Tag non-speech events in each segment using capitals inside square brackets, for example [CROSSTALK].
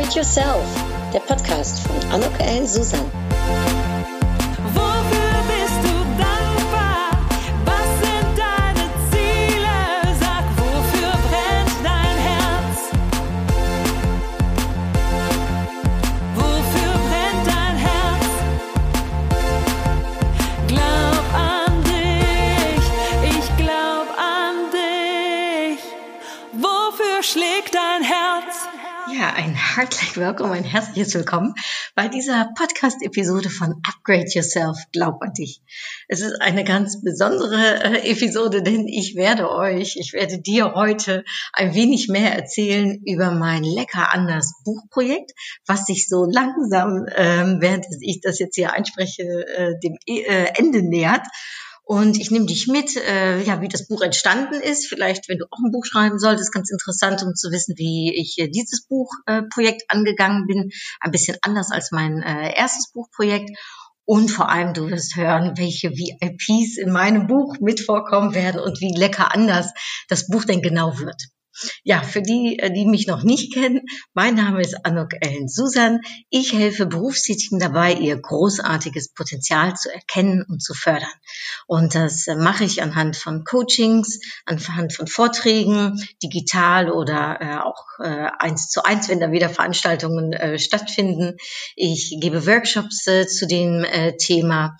Upgrade Yourself, der Podcast von Anok L. Susan. Ein herzlich willkommen, ein herzliches Willkommen bei dieser Podcast-Episode von Upgrade Yourself, glaub an dich. Es ist eine ganz besondere äh, Episode, denn ich werde euch, ich werde dir heute ein wenig mehr erzählen über mein Lecker anders Buchprojekt, was sich so langsam, ähm, während ich das jetzt hier einspreche, äh, dem äh, Ende nähert. Und ich nehme dich mit, äh, ja, wie das Buch entstanden ist. Vielleicht, wenn du auch ein Buch schreiben solltest, ganz interessant, um zu wissen, wie ich äh, dieses Buchprojekt äh, angegangen bin. Ein bisschen anders als mein äh, erstes Buchprojekt. Und vor allem, du wirst hören, welche VIPs in meinem Buch mit vorkommen werden und wie lecker anders das Buch denn genau wird. Ja, für die, äh, die mich noch nicht kennen, mein Name ist Anok Ellen Susan. Ich helfe Berufstätigen dabei, ihr großartiges Potenzial zu erkennen und zu fördern. Und das äh, mache ich anhand von Coachings, anhand von Vorträgen, digital oder äh, auch äh, eins zu eins, wenn da wieder Veranstaltungen äh, stattfinden. Ich gebe Workshops äh, zu dem Thema.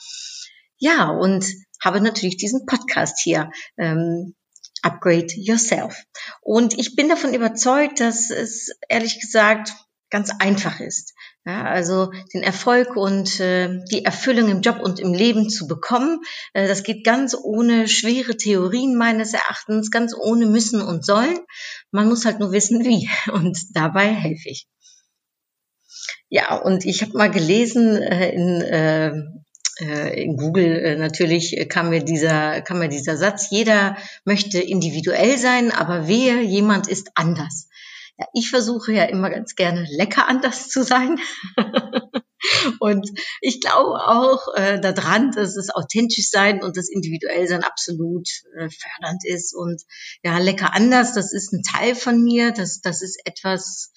Ja, und habe natürlich diesen Podcast hier. Ähm, Upgrade Yourself. Und ich bin davon überzeugt, dass es ehrlich gesagt ganz einfach ist. Ja, also den Erfolg und äh, die Erfüllung im Job und im Leben zu bekommen, äh, das geht ganz ohne schwere Theorien meines Erachtens, ganz ohne müssen und sollen. Man muss halt nur wissen, wie. [LAUGHS] Und dabei helfe ich. Ja, und ich habe mal gelesen äh, in äh, in Google äh, natürlich kam mir dieser, kam mir dieser Satz, jeder möchte individuell sein, aber wehe, jemand ist anders. Ja, ich versuche ja immer ganz gerne lecker anders zu sein. [LAUGHS] und ich glaube auch äh, daran, dass es authentisch sein und das individuell sein absolut äh, fördernd ist. Und ja, lecker anders, das ist ein Teil von mir, das, das ist etwas,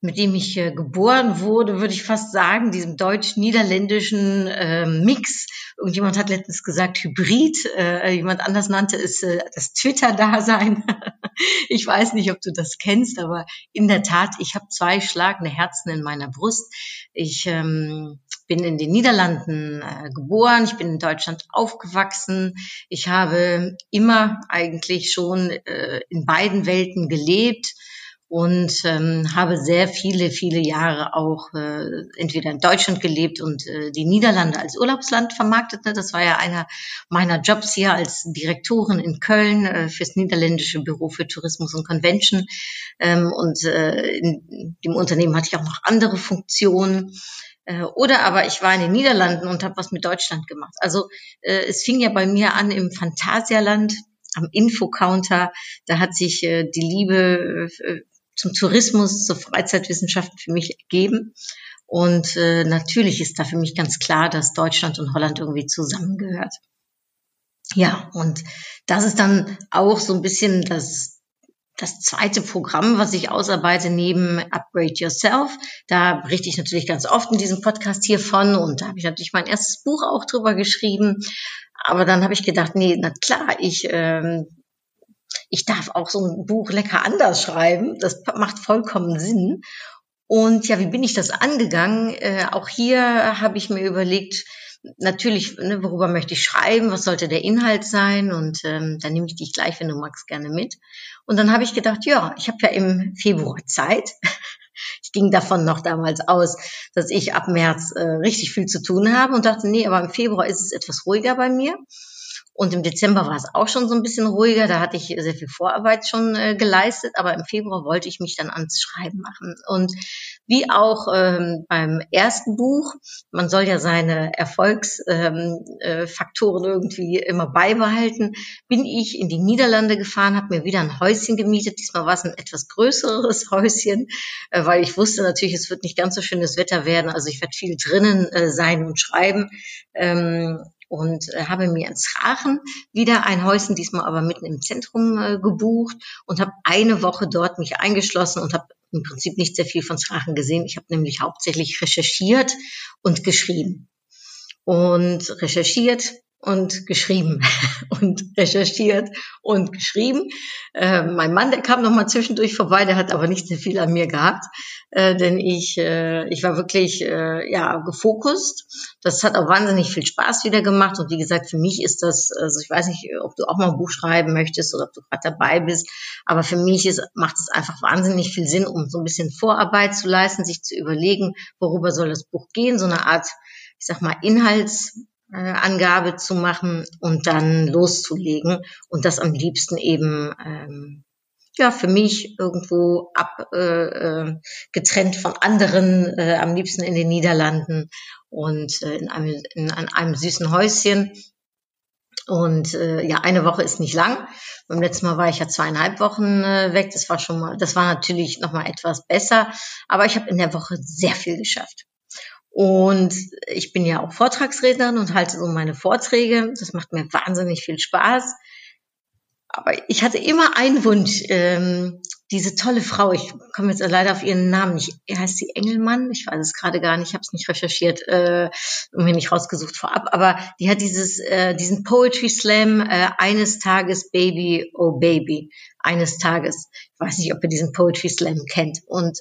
mit dem ich äh, geboren wurde, würde ich fast sagen, diesem deutsch-niederländischen äh, Mix. Irgendjemand hat letztens gesagt Hybrid, äh, jemand anders nannte es äh, das Twitter-Dasein. [LAUGHS] ich weiß nicht, ob du das kennst, aber in der Tat, ich habe zwei schlagende Herzen in meiner Brust. Ich ähm, bin in den Niederlanden äh, geboren, ich bin in Deutschland aufgewachsen. Ich habe immer eigentlich schon äh, in beiden Welten gelebt und ähm, habe sehr viele, viele Jahre auch äh, entweder in Deutschland gelebt und äh, die Niederlande als Urlaubsland vermarktet. Ne? Das war ja einer meiner Jobs hier als Direktorin in Köln äh, fürs niederländische Büro für Tourismus und Convention. Ähm, und äh, in dem Unternehmen hatte ich auch noch andere Funktionen. Äh, oder aber ich war in den Niederlanden und habe was mit Deutschland gemacht. Also äh, es fing ja bei mir an im Phantasialand am Infocounter. Da hat sich äh, die Liebe äh, zum Tourismus, zur Freizeitwissenschaft für mich ergeben. Und äh, natürlich ist da für mich ganz klar, dass Deutschland und Holland irgendwie zusammengehört. Ja, und das ist dann auch so ein bisschen das, das zweite Programm, was ich ausarbeite neben Upgrade Yourself. Da berichte ich natürlich ganz oft in diesem Podcast hiervon und da habe ich natürlich mein erstes Buch auch drüber geschrieben. Aber dann habe ich gedacht, nee, na klar, ich ähm, ich darf auch so ein Buch lecker anders schreiben. Das macht vollkommen Sinn. Und ja, wie bin ich das angegangen? Äh, auch hier habe ich mir überlegt, natürlich, ne, worüber möchte ich schreiben, was sollte der Inhalt sein und ähm, dann nehme ich dich gleich, wenn du magst, gerne mit. Und dann habe ich gedacht, ja, ich habe ja im Februar Zeit. [LAUGHS] Ich ging davon noch damals aus, dass ich ab März äh, richtig viel zu tun habe und dachte, nee, aber im Februar ist es etwas ruhiger bei mir. Und im Dezember war es auch schon so ein bisschen ruhiger. Da hatte ich sehr viel Vorarbeit schon äh, geleistet. Aber im Februar wollte ich mich dann ans Schreiben machen. Und wie auch ähm, beim ersten Buch, man soll ja seine Erfolgsfaktoren ähm, äh, irgendwie immer beibehalten, bin ich in die Niederlande gefahren, habe mir wieder ein Häuschen gemietet. Diesmal war es ein etwas größeres [LAUGHS] Häuschen, äh, weil ich wusste natürlich, es wird nicht ganz so schönes Wetter werden. Also ich werde viel drinnen äh, sein und schreiben. Ähm, und äh, habe mir in Schrachen wieder ein Häuschen, diesmal aber mitten im Zentrum äh, gebucht und habe eine Woche dort mich eingeschlossen und habe im Prinzip nicht sehr viel von Sprachen gesehen. Ich habe nämlich hauptsächlich recherchiert und geschrieben. Und recherchiert, und geschrieben [LAUGHS] und recherchiert und geschrieben. Äh, mein Mann, der kam noch mal zwischendurch vorbei, der hat aber nicht sehr viel an mir gehabt, äh, denn ich äh, ich war wirklich äh, ja gefokust. Das hat auch wahnsinnig viel Spaß wieder gemacht und wie gesagt, für mich ist das, also ich weiß nicht, ob du auch mal ein Buch schreiben möchtest oder ob du gerade dabei bist, aber für mich ist, macht es einfach wahnsinnig viel Sinn, um so ein bisschen Vorarbeit zu leisten, sich zu überlegen, worüber soll das Buch gehen, so eine Art ich sag mal, Inhalts, äh, Angabe zu machen und dann loszulegen und das am liebsten eben ähm, ja für mich irgendwo ab äh, äh, getrennt von anderen, äh, am liebsten in den Niederlanden und äh, in, einem, in an einem süßen Häuschen. Und äh, ja, eine Woche ist nicht lang. Beim letzten Mal war ich ja zweieinhalb Wochen äh, weg. Das war schon mal, das war natürlich noch mal etwas besser. Aber ich habe in der Woche sehr viel geschafft. Und ich bin ja auch Vortragsrednerin und halte so meine Vorträge. Das macht mir wahnsinnig viel Spaß. Aber ich hatte immer einen Wunsch, ähm, diese tolle Frau, ich komme jetzt leider auf ihren Namen nicht, heißt sie Engelmann? Ich weiß es gerade gar nicht, ich habe es nicht recherchiert äh, und mir nicht rausgesucht vorab, aber die hat dieses, äh, diesen Poetry Slam äh, eines Tages Baby, oh Baby, eines Tages. Ich weiß nicht, ob ihr diesen Poetry Slam kennt. Und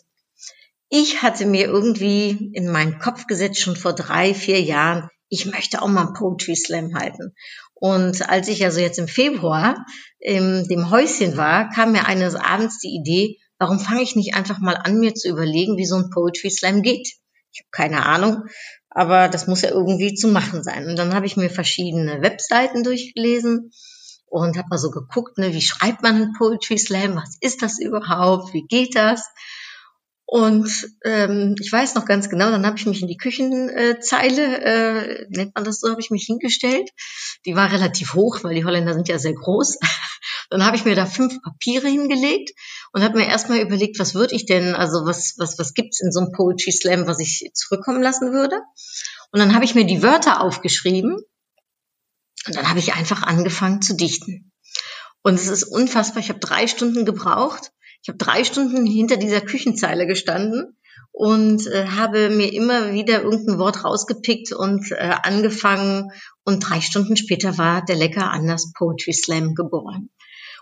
ich hatte mir irgendwie in meinen Kopf gesetzt, schon vor drei, vier Jahren, ich möchte auch mal einen Poetry Slam halten. Und als ich also jetzt im Februar in dem Häuschen war, kam mir eines Abends die Idee, warum fange ich nicht einfach mal an, mir zu überlegen, wie so ein Poetry Slam geht. Ich habe keine Ahnung, aber das muss ja irgendwie zu machen sein. Und dann habe ich mir verschiedene Webseiten durchgelesen und habe mal so geguckt, ne, wie schreibt man einen Poetry Slam, was ist das überhaupt, wie geht das? Und ähm, ich weiß noch ganz genau, dann habe ich mich in die Küchenzeile, äh, nennt man das so, habe ich mich hingestellt. Die war relativ hoch, weil die Holländer sind ja sehr groß. [LAUGHS] Dann habe ich mir da fünf Papiere hingelegt und habe mir erstmal überlegt, was würde ich denn, also was, was, was gibt's in so einem Poetry Slam, was ich zurückkommen lassen würde. Und dann habe ich mir die Wörter aufgeschrieben und dann habe ich einfach angefangen zu dichten. Und es ist unfassbar, ich habe drei Stunden gebraucht ich habe drei Stunden hinter dieser Küchenzeile gestanden und äh, habe mir immer wieder irgendein Wort rausgepickt und äh, angefangen. Und drei Stunden später war der Lecker Anders Poetry Slam geboren.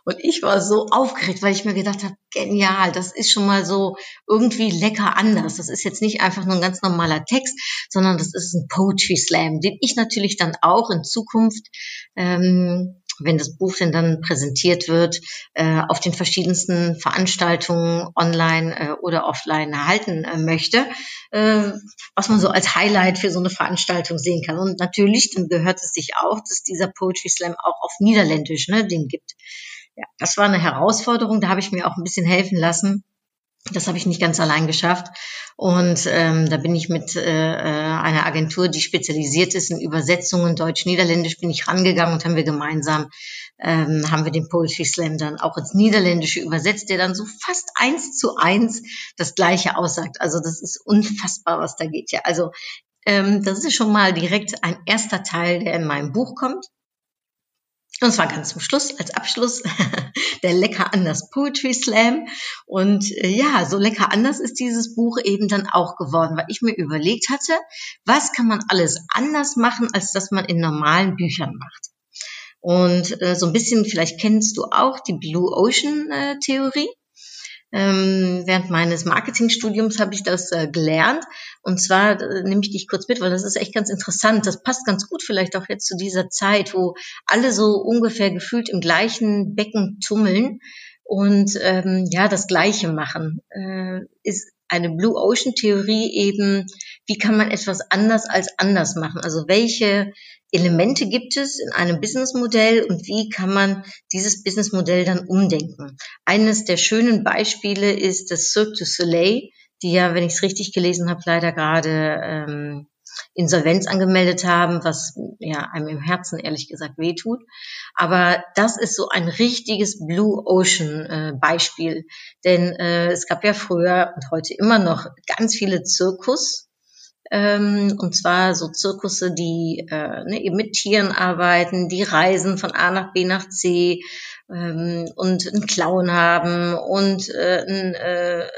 Und ich war so aufgeregt, weil ich mir gedacht habe, genial, das ist schon mal so irgendwie lecker anders. Das ist jetzt nicht einfach nur ein ganz normaler Text, sondern das ist ein Poetry Slam, den ich natürlich dann auch in Zukunft ähm, wenn das Buch denn dann präsentiert wird, äh, auf den verschiedensten Veranstaltungen online äh, oder offline erhalten äh, möchte, äh, was man so als Highlight für so eine Veranstaltung sehen kann. Und natürlich, dann gehört es sich auch, dass dieser Poetry Slam auch auf Niederländisch ne, den gibt. Ja, das war eine Herausforderung, da habe ich mir auch ein bisschen helfen lassen das habe ich nicht ganz allein geschafft. Und ähm, da bin ich mit äh, äh, einer Agentur, die spezialisiert ist in Übersetzungen Deutsch-Niederländisch, bin ich rangegangen und haben wir gemeinsam, ähm, haben wir den Poetry Slam dann auch ins Niederländische übersetzt, der dann so fast eins zu eins das Gleiche aussagt. Also das ist unfassbar, was da geht. Ja, also ähm, das ist schon mal direkt ein erster Teil, der in meinem Buch kommt. Und zwar ganz zum Schluss, als Abschluss, [LAUGHS] der Lecker anders Poetry Slam. Und äh, ja, so lecker anders ist dieses Buch eben dann auch geworden, weil ich mir überlegt hatte, was kann man alles anders machen, als das man in normalen Büchern macht. Und äh, so ein bisschen, vielleicht kennst du auch die Blue Ocean äh, Theorie. Ähm, während meines Marketingstudiums habe ich das äh, gelernt. Und zwar äh, nehme ich dich kurz mit, weil das ist echt ganz interessant. Das passt ganz gut vielleicht auch jetzt zu dieser Zeit, wo alle so ungefähr gefühlt im gleichen Becken tummeln und ähm, ja das Gleiche machen. Äh, ist eine Blue Ocean Theorie eben, wie kann man etwas anders als anders machen? Also welche Elemente gibt es in einem Businessmodell und wie kann man dieses Businessmodell dann umdenken? Eines der schönen Beispiele ist das Cirque du Soleil, die ja, wenn ich es richtig gelesen habe, leider gerade ähm, Insolvenz angemeldet haben, was ja einem im Herzen ehrlich gesagt wehtut. Aber das ist so ein richtiges Blue Ocean äh, Beispiel, denn äh, es gab ja früher und heute immer noch ganz viele Zirkus Ähm, und zwar so Zirkusse, die äh, ne, eben mit Tieren arbeiten, die reisen von A nach B nach C ähm, und einen Clown haben und äh, ein äh, äh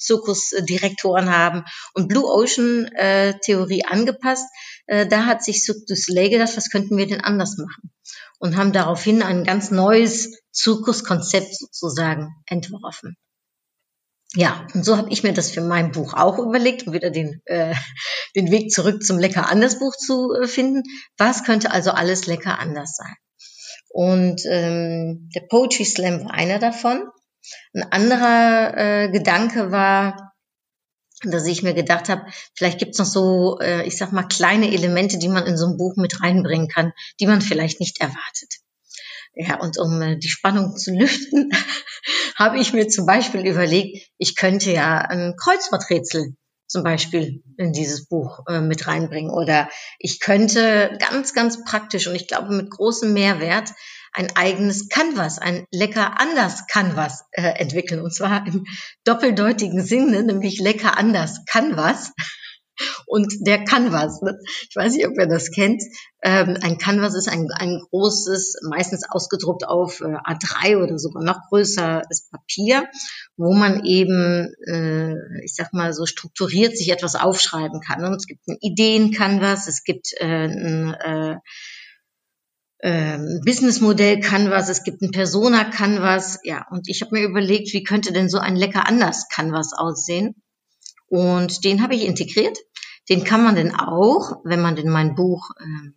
Zirkusdirektoren haben und Blue Ocean äh, Theorie angepasst. Äh, da hat sich Cirque du Soleil gedacht, was könnten wir denn anders machen? Und haben daraufhin ein ganz neues Zirkuskonzept sozusagen entworfen. Ja, und so habe ich mir das für mein Buch auch überlegt, um wieder den, äh, [LAUGHS] den Weg zurück zum Lecker anders Buch zu äh, finden. Was könnte also alles lecker anders sein? Und ähm, der Poetry Slam war einer davon. Ein anderer äh, Gedanke war, dass ich mir gedacht habe, vielleicht gibt's noch so, äh, ich sag mal, kleine Elemente, die man in so ein Buch mit reinbringen kann, die man vielleicht nicht erwartet. Ja, und um äh, die Spannung zu [LAUGHS] lüften, habe ich mir zum Beispiel überlegt, ich könnte ja ein Kreuzworträtsel zum Beispiel in dieses Buch äh, mit reinbringen. Oder ich könnte ganz, ganz praktisch und ich glaube mit großem Mehrwert ein eigenes Canvas, ein lecker anders Canvas äh, entwickeln. Und zwar im doppeldeutigen Sinne, nämlich lecker anders Canvas und der Canvas. Ne? Ich weiß nicht, ob ihr das kennt. Ähm, ein Canvas ist ein, ein großes, meistens ausgedruckt auf äh, A3 oder sogar noch größeres Papier, wo man eben, äh, ich sag mal, so strukturiert sich etwas aufschreiben kann. Und es gibt ein Ideen-Canvas, es gibt äh, ein äh, ähm, Businessmodell Canvas, es gibt ein Persona Canvas, ja, und ich habe mir überlegt, wie könnte denn so ein lecker anders Canvas aussehen? Und den habe ich integriert. Den kann man denn auch, wenn man denn mein Buch ähm,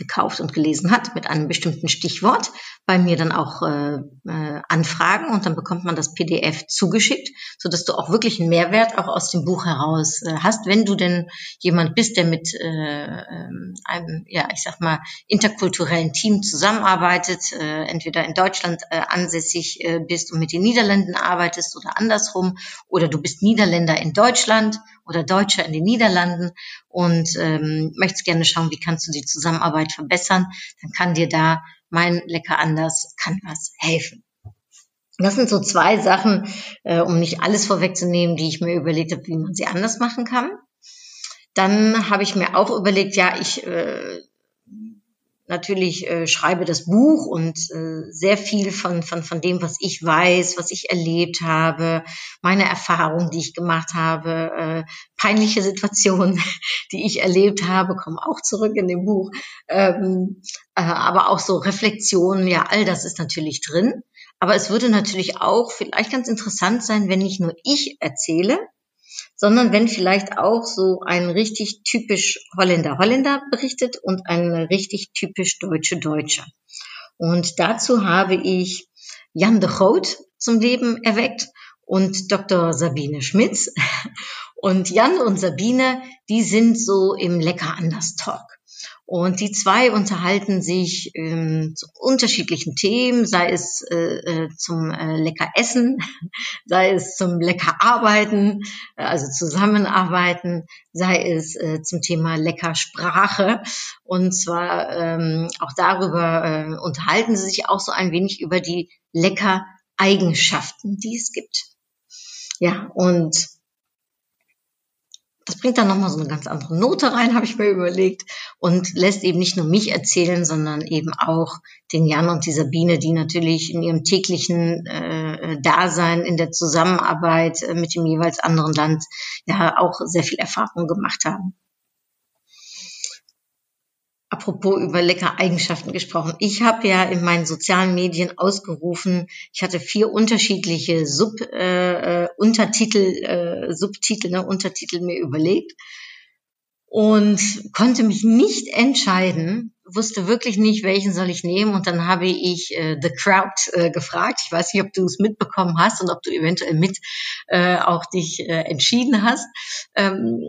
gekauft und gelesen hat mit einem bestimmten Stichwort, bei mir dann auch äh, äh, anfragen und dann bekommt man das PDF zugeschickt, so dass du auch wirklich einen Mehrwert auch aus dem Buch heraus äh, hast, wenn du denn jemand bist, der mit äh, ähm, einem, ja, ich sag mal, interkulturellen Team zusammenarbeitet, äh, entweder in Deutschland äh, ansässig äh, bist und mit den Niederlanden arbeitest oder andersrum, oder du bist Niederländer in Deutschland oder Deutscher in den Niederlanden und ähm, möchtest gerne schauen, wie kannst du die Zusammenarbeit verbessern, dann kann dir da mein Lecker anders kann was helfen. Das sind so zwei Sachen, äh, um nicht alles vorwegzunehmen, die ich mir überlegt habe, wie man sie anders machen kann. Dann habe ich mir auch überlegt, ja, ich äh, natürlich äh, schreibe das Buch und äh, sehr viel von, von, von dem, was ich weiß, was ich erlebt habe, meine Erfahrungen, die ich gemacht habe, äh, peinliche Situationen, [LAUGHS] die ich erlebt habe, kommen auch zurück in dem Buch. Ähm, äh, aber auch so Reflexionen, ja, all das ist natürlich drin. Aber es würde natürlich auch vielleicht ganz interessant sein, wenn nicht nur ich erzähle, sondern wenn vielleicht auch so ein richtig typisch Holländer Holländer berichtet und ein richtig typisch Deutsche Deutscher. Und dazu habe ich Jan de Groot zum Leben erweckt und Dr. Sabine Schmitz. [LAUGHS] Und Jan und Sabine, die sind so im Lecker anders Talk. Und die zwei unterhalten sich ähm, zu unterschiedlichen Themen, sei es äh, äh, zum äh, lecker Essen, [LAUGHS] sei es zum lecker Arbeiten, äh, also Zusammenarbeiten, sei es äh, zum Thema lecker Sprache. Und zwar ähm, auch darüber äh, unterhalten sie sich auch so ein wenig über die lecker Eigenschaften, die es gibt. Ja, und das bringt dann nochmal so eine ganz andere Note rein, habe ich mir überlegt, und lässt eben nicht nur mich erzählen, sondern eben auch den Jan und die Sabine, die natürlich in ihrem täglichen äh, Dasein, in der Zusammenarbeit äh, mit dem jeweils anderen Land ja auch sehr viel Erfahrung gemacht haben apropos über lecker Eigenschaften gesprochen. Ich habe ja in meinen sozialen Medien ausgerufen, ich hatte vier unterschiedliche Sub, äh, äh, Untertitel, äh, Subtitel, ne, Untertitel mir überlegt und konnte mich nicht entscheiden, wusste wirklich nicht, welchen soll ich nehmen. Und dann habe ich äh, The Crowd äh, gefragt. Ich weiß nicht, ob du es mitbekommen hast und ob du eventuell mit äh, auch dich äh, entschieden hast. Ähm,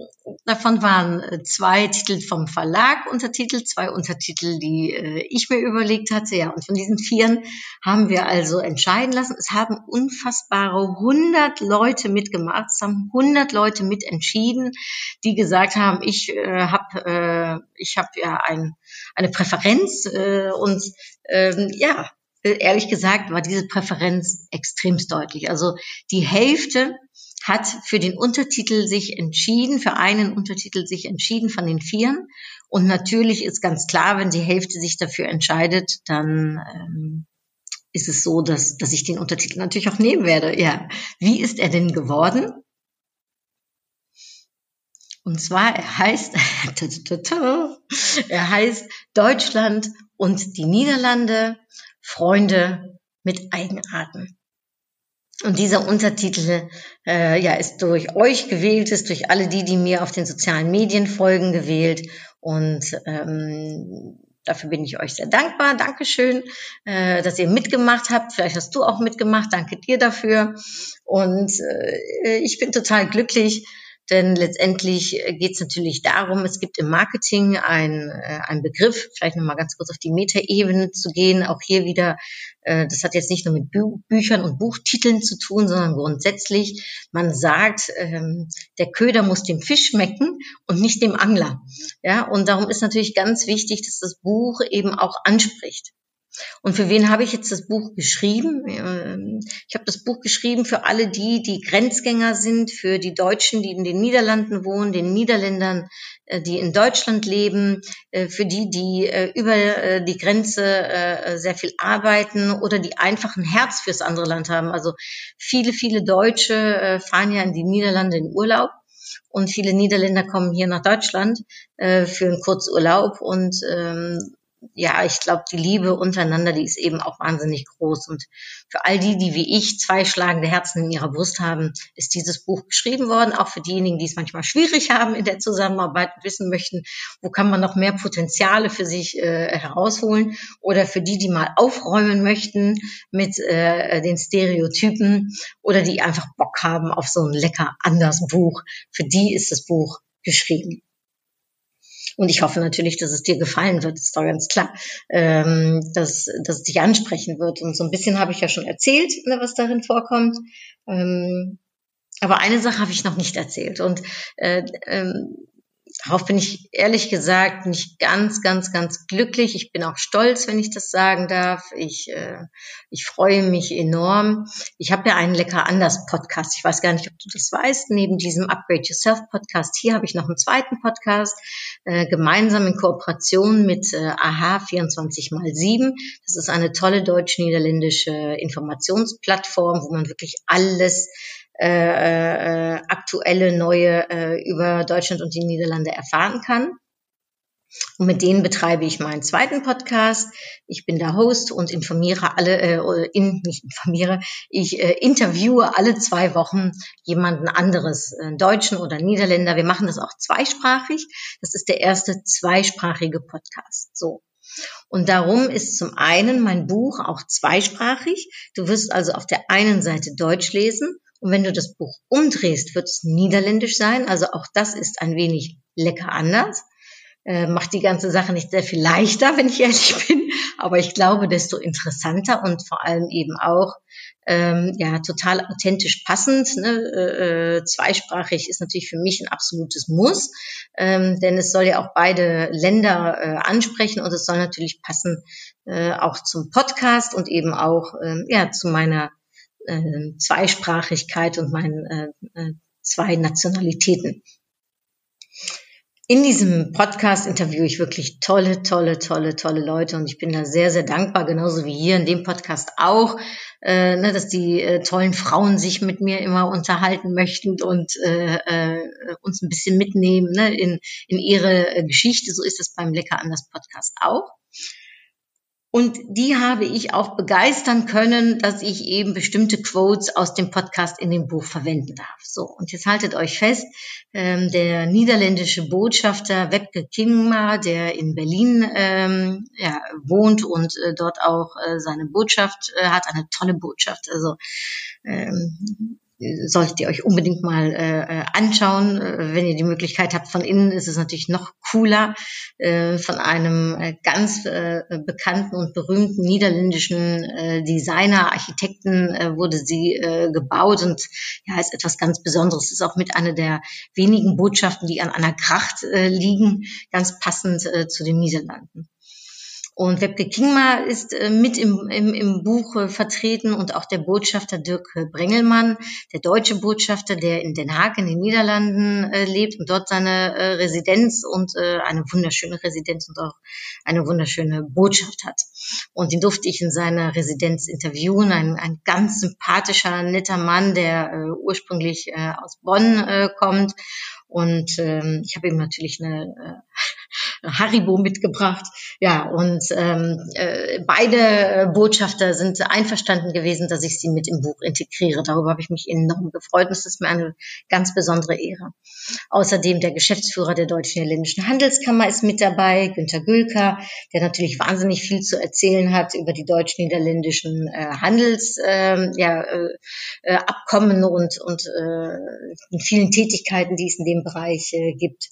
davon waren äh, zwei Titel vom Verlag Untertitel, zwei Untertitel, die äh, ich mir überlegt hatte. Ja, und von diesen vieren haben wir also entscheiden lassen. Es haben unfassbare 100 Leute mitgemacht. Es haben 100 Leute mitentschieden, die gesagt haben, ich äh, habe äh, ich habe ja ein eine Präferenz äh, und ähm, ja, ehrlich gesagt war diese Präferenz extremst deutlich. Also die Hälfte hat für den Untertitel sich entschieden, für einen Untertitel sich entschieden von den Vieren. Und natürlich ist ganz klar, wenn die Hälfte sich dafür entscheidet, dann ähm, ist es so, dass, dass ich den Untertitel natürlich auch nehmen werde. Ja, wie ist er denn geworden? Und zwar, er heißt, [LAUGHS] er heißt Deutschland und die Niederlande, Freunde mit Eigenarten. Und dieser Untertitel äh, ja, ist durch euch gewählt, ist durch alle die, die mir auf den sozialen Medien folgen, gewählt. Und ähm, dafür bin ich euch sehr dankbar. Dankeschön, äh, dass ihr mitgemacht habt. Vielleicht hast du auch mitgemacht. Danke dir dafür. Und äh, ich bin total glücklich, denn letztendlich äh, geht es natürlich darum, es gibt im Marketing ein, äh, ein Begriff, vielleicht nochmal ganz kurz auf die Metaebene zu gehen, auch hier wieder, äh, das hat jetzt nicht nur mit Bü Büchern und Buchtiteln zu tun, sondern grundsätzlich, man sagt, ähm, der Köder muss dem Fisch schmecken und nicht dem Angler. Ja, und darum ist natürlich ganz wichtig, dass das Buch eben auch anspricht. Und für wen habe ich jetzt das Buch geschrieben? Ähm, ich habe das Buch geschrieben für alle die, die Grenzgänger sind, für die Deutschen, die in den Niederlanden wohnen, den Niederländern, äh, die in Deutschland leben, äh, für die, die äh, über die Grenze sehr viel arbeiten oder die einfach ein Herz fürs andere Land haben. Also viele, viele Deutsche fahren ja in die Niederlande in Urlaub und viele Niederländer kommen hier nach Deutschland äh, für einen Kurzurlaub und ähm, ja, ich glaube, die Liebe untereinander, die ist eben auch wahnsinnig groß. Und für all die, die wie ich zwei schlagende Herzen in ihrer Brust haben, ist dieses Buch geschrieben worden. Auch für diejenigen, die es manchmal schwierig haben in der Zusammenarbeit und wissen möchten, wo kann man noch mehr Potenziale für sich äh, herausholen. Oder für die, die mal aufräumen möchten mit äh, den Stereotypen oder die einfach Bock haben auf so ein lecker anders Buch. Für die ist das Buch geschrieben. Und ich hoffe natürlich, dass es dir gefallen wird, ist doch ganz klar, ähm, dass, dass es dich ansprechen wird. Und so ein bisschen habe ich ja schon erzählt, ne, was darin vorkommt. Ähm, aber eine Sache habe ich noch nicht erzählt. Und äh, ähm, Darauf bin ich ehrlich gesagt nicht ganz, ganz, ganz glücklich. Ich bin auch stolz, wenn ich das sagen darf. Ich, äh, ich freue mich enorm. Ich habe ja einen Lecker anders Podcast. Ich weiß gar nicht, ob du das weißt. Neben diesem Upgrade Yourself Podcast hier habe ich noch einen zweiten Podcast, äh, gemeinsam in Kooperation mit äh, AHA 24 x 7. Das ist eine tolle deutsch-niederländische Informationsplattform, wo man wirklich alles äh, äh, aktuelle neue äh, über Deutschland und die Niederlande erfahren kann. Und mit denen betreibe ich meinen zweiten Podcast. Ich bin der Host und informiere alle, äh, in, nicht informiere, ich äh, interviewe alle zwei Wochen jemanden anderes, äh, Deutschen oder Niederländer. Wir machen das auch zweisprachig. Das ist der erste zweisprachige Podcast. So. Und darum ist zum einen mein Buch auch zweisprachig. Du wirst also auf der einen Seite Deutsch lesen und wenn du das Buch umdrehst, wird es niederländisch sein. Also auch das ist ein wenig lecker anders. Äh, macht die ganze Sache nicht sehr viel leichter, wenn ich ehrlich [LAUGHS] bin. Aber ich glaube, desto interessanter und vor allem eben auch ähm, ja total authentisch passend. Ne? Äh, äh zweisprachig ist natürlich für mich ein absolutes Muss, ähm, denn es soll ja auch beide Länder äh, ansprechen und es soll natürlich passen äh, auch zum Podcast und eben auch äh, ja zu meiner äh, Zweisprachigkeit und meinen äh, äh, zwei Nationalitäten. In diesem Podcast interviewe ich wirklich tolle, tolle, tolle, tolle Leute und ich bin da sehr, sehr dankbar, genauso wie hier in dem Podcast auch, äh, ne, dass die äh, tollen Frauen sich mit mir immer unterhalten möchten und äh, äh, uns ein bisschen mitnehmen ne, in, in ihre Geschichte. So ist es beim Lecker anders Podcast auch. Und die habe ich auch begeistern können, dass ich eben bestimmte Quotes aus dem Podcast in dem Buch verwenden darf. So, und jetzt haltet euch fest, ähm, der niederländische Botschafter Webke Kingma, der in Berlin ähm, ja, wohnt und äh, dort auch äh, seine Botschaft äh, hat, eine tolle Botschaft. Also ähm, solltet ihr euch unbedingt mal äh, äh, anschauen. Äh, wenn ihr die Möglichkeit habt, von innen ist es natürlich noch cooler. Äh, von einem äh, ganz äh, bekannten und berühmten niederländischen äh, Designer, Architekten äh, wurde sie äh, gebaut und ja, ist etwas ganz Besonderes. Ist auch mit einer der wenigen Botschaften, die an einer Kracht äh, liegen, ganz passend äh, zu den Niederlanden. Und Webke Kingma ist äh, mit im, im, im Buch vertreten und auch der Botschafter Dirk Brengelmann, der deutsche Botschafter, der in Den Haag in den Niederlanden äh, lebt und dort seine äh, Residenz und eine wunderschöne Residenz und auch eine wunderschöne Botschaft hat. Und den durfte ich in seiner Residenz interviewen. Ein, ein ganz sympathischer, netter Mann, der ursprünglich aus Bonn kommt. Und ähm, ich habe ihm natürlich eine Haribo mitgebracht. Ja, und ähm, äh, beide Botschafter sind einverstanden gewesen, dass ich sie mit im Buch integriere. Darüber habe ich mich enorm gefreut und es ist mir eine ganz besondere Ehre. Außerdem der Geschäftsführer der Deutschen Niederländischen Handelskammer ist mit dabei, Günter Gülker, der natürlich wahnsinnig viel zu erzählen hat über die deutsch-niederländischen äh, Handelsabkommen äh, ja, äh, äh, Abkommen und, und äh, vielen Tätigkeiten, die es in dem Bereich äh, gibt.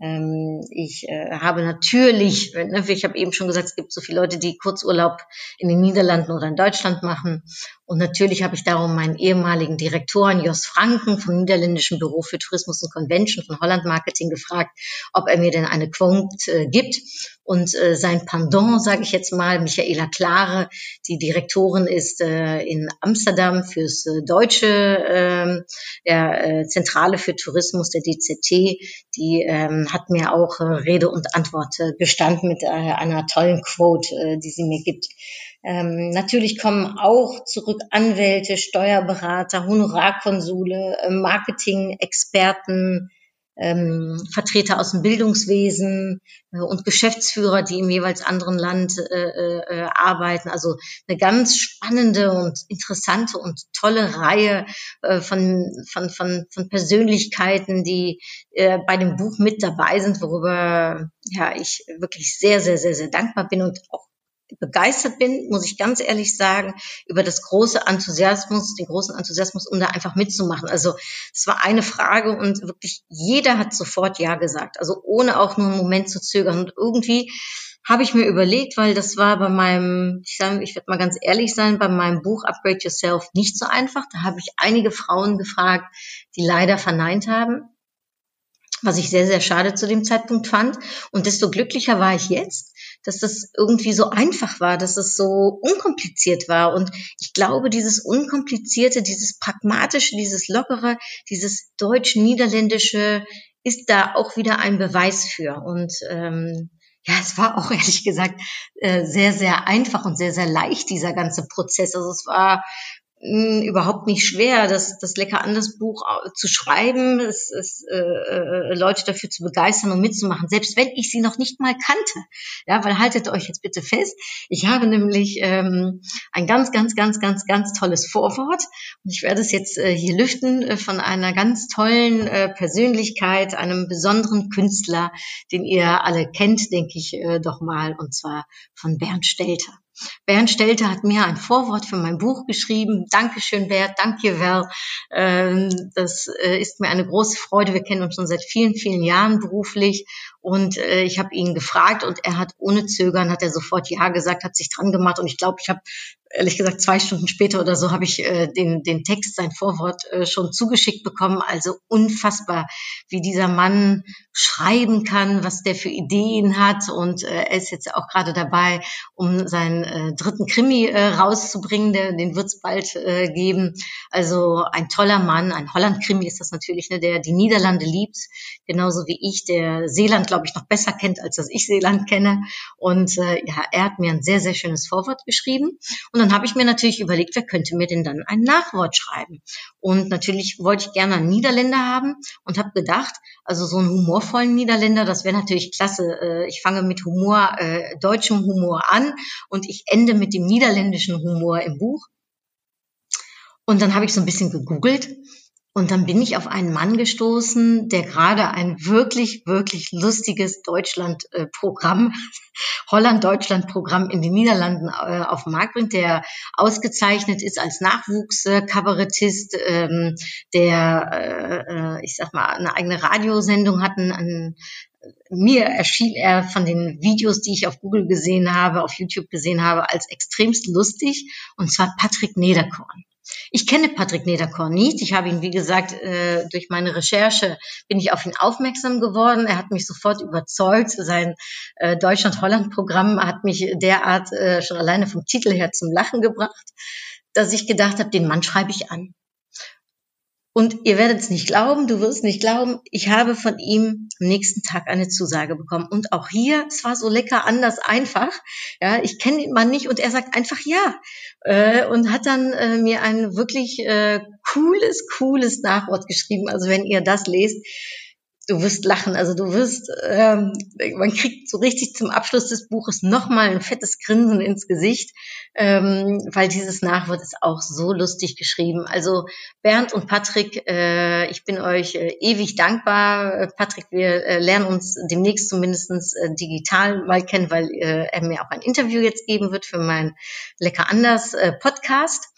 Ähm, ich äh, habe natürlich, ne, ich habe eben schon gesagt, es gibt so viele Leute, die Kurzurlaub in den Niederlanden oder in Deutschland machen. Und natürlich habe ich darum meinen ehemaligen Direktoren Jos Franken vom Niederländischen Büro für Tourismus und Convention von Holland Marketing gefragt, ob er mir denn eine Quote äh, gibt. Und äh, sein Pendant, sage ich jetzt mal, Michaela Klare, die Direktorin ist äh, in Amsterdam fürs äh, deutsche äh, ja, äh, Zentrale für Tourismus, der DZT, die ähm, hat mir auch äh, Rede und Antwort äh, gestanden mit äh, einer tollen Quote, äh, die sie mir gibt. Ähm, natürlich kommen auch zurück Anwälte, Steuerberater, Honorarkonsule, äh, Marketing-Experten, ähm, Vertreter aus dem Bildungswesen äh, und Geschäftsführer, die im jeweils anderen Land äh, äh, arbeiten. Also eine ganz spannende und interessante und tolle Reihe äh, von, von, von, von Persönlichkeiten, die äh, bei dem Buch mit dabei sind, worüber ja ich wirklich sehr, sehr, sehr, sehr dankbar bin und auch begeistert bin, muss ich ganz ehrlich sagen, über das große Enthusiasmus, den großen Enthusiasmus, um da einfach mitzumachen. Also es war eine Frage und wirklich jeder hat sofort Ja gesagt. Also ohne auch nur einen Moment zu zögern. Und irgendwie habe ich mir überlegt, weil das war bei meinem, ich sage, ich werde mal ganz ehrlich sein, bei meinem Buch Upgrade Yourself nicht so einfach. Da habe ich einige Frauen gefragt, die leider verneint haben was ich sehr, sehr schade zu dem Zeitpunkt fand. Und desto glücklicher war ich jetzt, dass das irgendwie so einfach war, dass es so unkompliziert war. Und ich glaube, dieses Unkomplizierte, dieses Pragmatische, dieses Lockere, dieses Deutsch-Niederländische ist da auch wieder ein Beweis für. Und ähm, ja, es war auch [LAUGHS] ehrlich gesagt äh, sehr, sehr einfach und sehr, sehr leicht, dieser ganze Prozess. Also es war mh, überhaupt nicht schwer, das, das Lecker anders Buch zu schreiben, es, es, äh, äh, Leute dafür zu begeistern und mitzumachen, selbst wenn ich sie noch nicht mal kannte. Ja, weil haltet euch jetzt bitte fest, ich habe nämlich ähm, ein ganz, ganz, ganz, ganz, ganz tolles Vorwort und ich werde es jetzt äh, hier lüften äh, von einer ganz tollen äh, Persönlichkeit, einem besonderen Künstler, den ihr alle kennt, denke ich äh, doch mal, und zwar von Bernd Stelter. Bernd Stelter hat mir ein Vorwort für mein Buch geschrieben. Dankeschön, Bernd, danke, Val. Ähm, das äh, ist mir eine große Freude. Wir kennen uns schon seit vielen, vielen Jahren beruflich und äh, ich habe ihn gefragt und er hat ohne Zögern, hat er sofort Ja gesagt, hat sich dran gemacht und ich glaube, ich habe ehrlich gesagt zwei Stunden später oder so habe ich äh, den, den Text, sein Vorwort äh, schon zugeschickt bekommen. Also unfassbar, wie dieser Mann schreiben kann, was der für Ideen hat. Und äh, er ist jetzt auch gerade dabei, um seinen äh, dritten Krimi äh, rauszubringen. Der, den wird es bald äh, geben. Also ein toller Mann, ein Holland-Krimi ist das natürlich, ne, der die Niederlande liebt, genauso wie ich, der Seeland, glaube ich, noch besser kennt, als dass ich Seeland kenne. Und äh, ja, er hat mir ein sehr, sehr schönes Vorwort geschrieben. Und und dann habe ich mir natürlich überlegt, wer könnte mir denn dann ein Nachwort schreiben? Und natürlich wollte ich gerne einen Niederländer haben und habe gedacht, also so einen humorvollen Niederländer, das wäre natürlich klasse. Äh, ich fange mit Humor, äh, deutschem Humor an und ich ende mit dem niederländischen Humor im Buch. Und dann habe ich so ein bisschen gegoogelt und dann bin ich auf einen Mann gestoßen, der gerade ein wirklich, wirklich lustiges Deutschland-Programm, [LAUGHS] Holland-Deutschland-Programm in den Niederlanden äh, auf den Markt bringt, der ausgezeichnet ist als Nachwuchskabarettist, ähm, der, äh, äh, ich sag mal, eine eigene Radiosendung hat, mir erschien er von den Videos, die ich auf Google gesehen habe, auf YouTube gesehen habe, als extremst lustig, und zwar Patrick Nederkorn. Ich kenne Patrick Nederkorn nicht. Ich habe ihn, wie gesagt, äh, durch meine Recherche bin ich auf ihn aufmerksam geworden. Er hat mich sofort überzeugt. Sein äh, Deutschland-Holland-Programm hat mich derart äh, schon alleine vom Titel her zum Lachen gebracht, dass ich gedacht habe, den Mann schreibe ich an. Und ihr werdet es nicht glauben, du wirst nicht glauben, ich habe von ihm am nächsten Tag eine Zusage bekommen. Und auch hier, es war so lecker, anders, einfach. Ja, ich kenne ihn mal nicht und er sagt einfach ja. Äh, und hat dann äh, mir ein wirklich äh, cooles, cooles Nachwort geschrieben. Also wenn ihr das lest, du wirst lachen. Also du wirst, ähm, man kriegt so richtig zum Abschluss des Buches nochmal ein fettes Grinsen ins Gesicht, ähm, weil dieses Nachwort ist auch so lustig geschrieben. Also Bernd und Patrick, äh, ich bin euch äh, ewig dankbar. Patrick, wir äh, lernen uns demnächst zumindestens äh, digital mal kennen, weil äh, er mir auch ein Interview jetzt geben wird für mein Lecker anders äh, Podcast.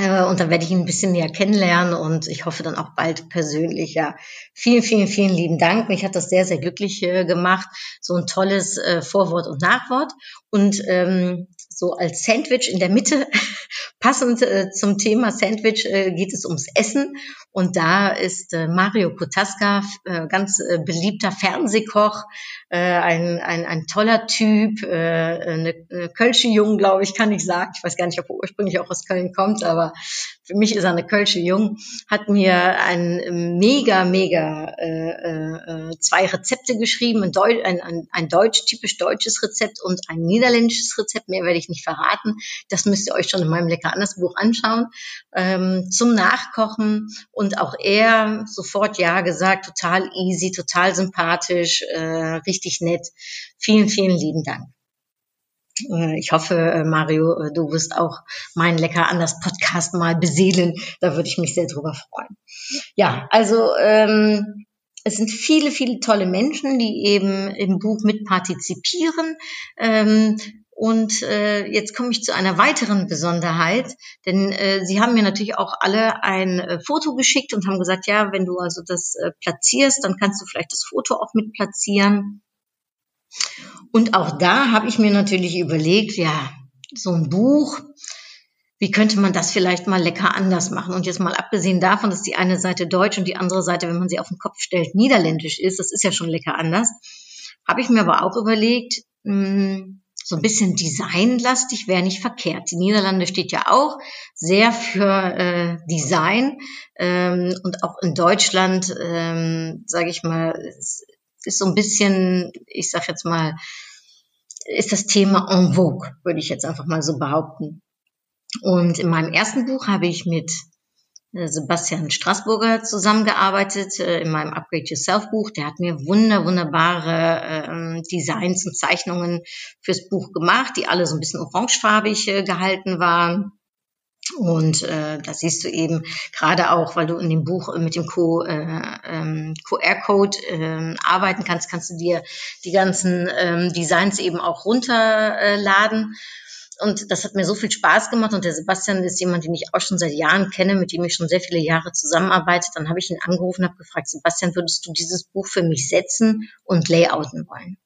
Äh, und dann werde ich ihn ein bisschen näher kennenlernen und ich hoffe dann auch bald persönlich. Ja, vielen, vielen, vielen lieben Dank. Mich hat das sehr, sehr glücklich äh, gemacht. So ein tolles äh, Vorwort und Nachwort. Und ähm, so als Sandwich in der Mitte, [LAUGHS] passend äh, zum Thema Sandwich, äh, geht es ums Essen. Und da ist äh, Mario Kotaska, äh, ganz äh, beliebter Fernsehkoch, äh, ein, ein, ein toller Typ, äh, eine, eine Kölsche Jung, glaube ich, kann ich sagen. Ich weiß gar nicht, ob er ursprünglich auch aus Köln kommt, aber für mich ist er eine Kölsche Jung, hat mir ein mega, mega äh, zwei Rezepte geschrieben, ein, Deu ein, ein, ein deutsch, typisch deutsches Rezept und ein niederländisches Rezept, mehr werde ich nicht verraten. Das müsst ihr euch schon in meinem Lecker anders Buch anschauen. Ähm, zum Nachkochen und auch er sofort Ja gesagt, total easy, total sympathisch, äh, richtig nett. Vielen, vielen lieben Dank. Äh, ich hoffe, äh, Mario, äh, du wirst auch meinen Lecker anders Podcast mal beseelen. Da würde ich mich sehr drüber freuen. Ja, also ähm, es sind viele, viele tolle Menschen, die eben im Buch mitpartizipieren. Ähm, und äh, jetzt komme ich zu einer weiteren Besonderheit, denn äh, Sie haben mir natürlich auch alle ein äh, Foto geschickt und haben gesagt, ja, wenn du also das äh, platzierst, dann kannst du vielleicht das Foto auch mit platzieren. Und auch da habe ich mir natürlich überlegt, ja, so ein Buch, wie könnte man das vielleicht mal lecker anders machen? Und jetzt mal abgesehen davon, dass die eine Seite Deutsch und die andere Seite, wenn man sie auf den Kopf stellt, Niederländisch ist, das ist ja schon lecker anders, habe ich mir aber auch überlegt, mh, hm, so ein bisschen designlastig wäre nicht verkehrt. Die Niederlande steht ja auch sehr für äh, Design ähm, und auch in Deutschland, ähm, sage ich mal, ist, ist so ein bisschen, ich sag jetzt mal, ist das Thema en vogue, würde ich jetzt einfach mal so behaupten. Und in meinem ersten Buch habe ich mit Sebastian Straßburger zusammengearbeitet äh, in meinem Upgrade Yourself Buch. Der hat mir wunder, wunderbare äh, Designs und Zeichnungen fürs Buch gemacht, die alle so ein bisschen orangefarbig äh, gehalten waren. Und äh, da siehst du eben gerade auch, weil du in dem Buch mit dem Co, äh, ähm, QR-Code äh, arbeiten kannst, kannst du dir die ganzen ähm, Designs eben auch runterladen. Und das hat mir so viel Spaß gemacht. Und der Sebastian ist jemand, den ich auch schon seit Jahren kenne, mit dem ich schon sehr viele Jahre zusammenarbeite. Dann habe ich ihn angerufen und habe gefragt, Sebastian, würdest du dieses Buch für mich setzen und layouten wollen?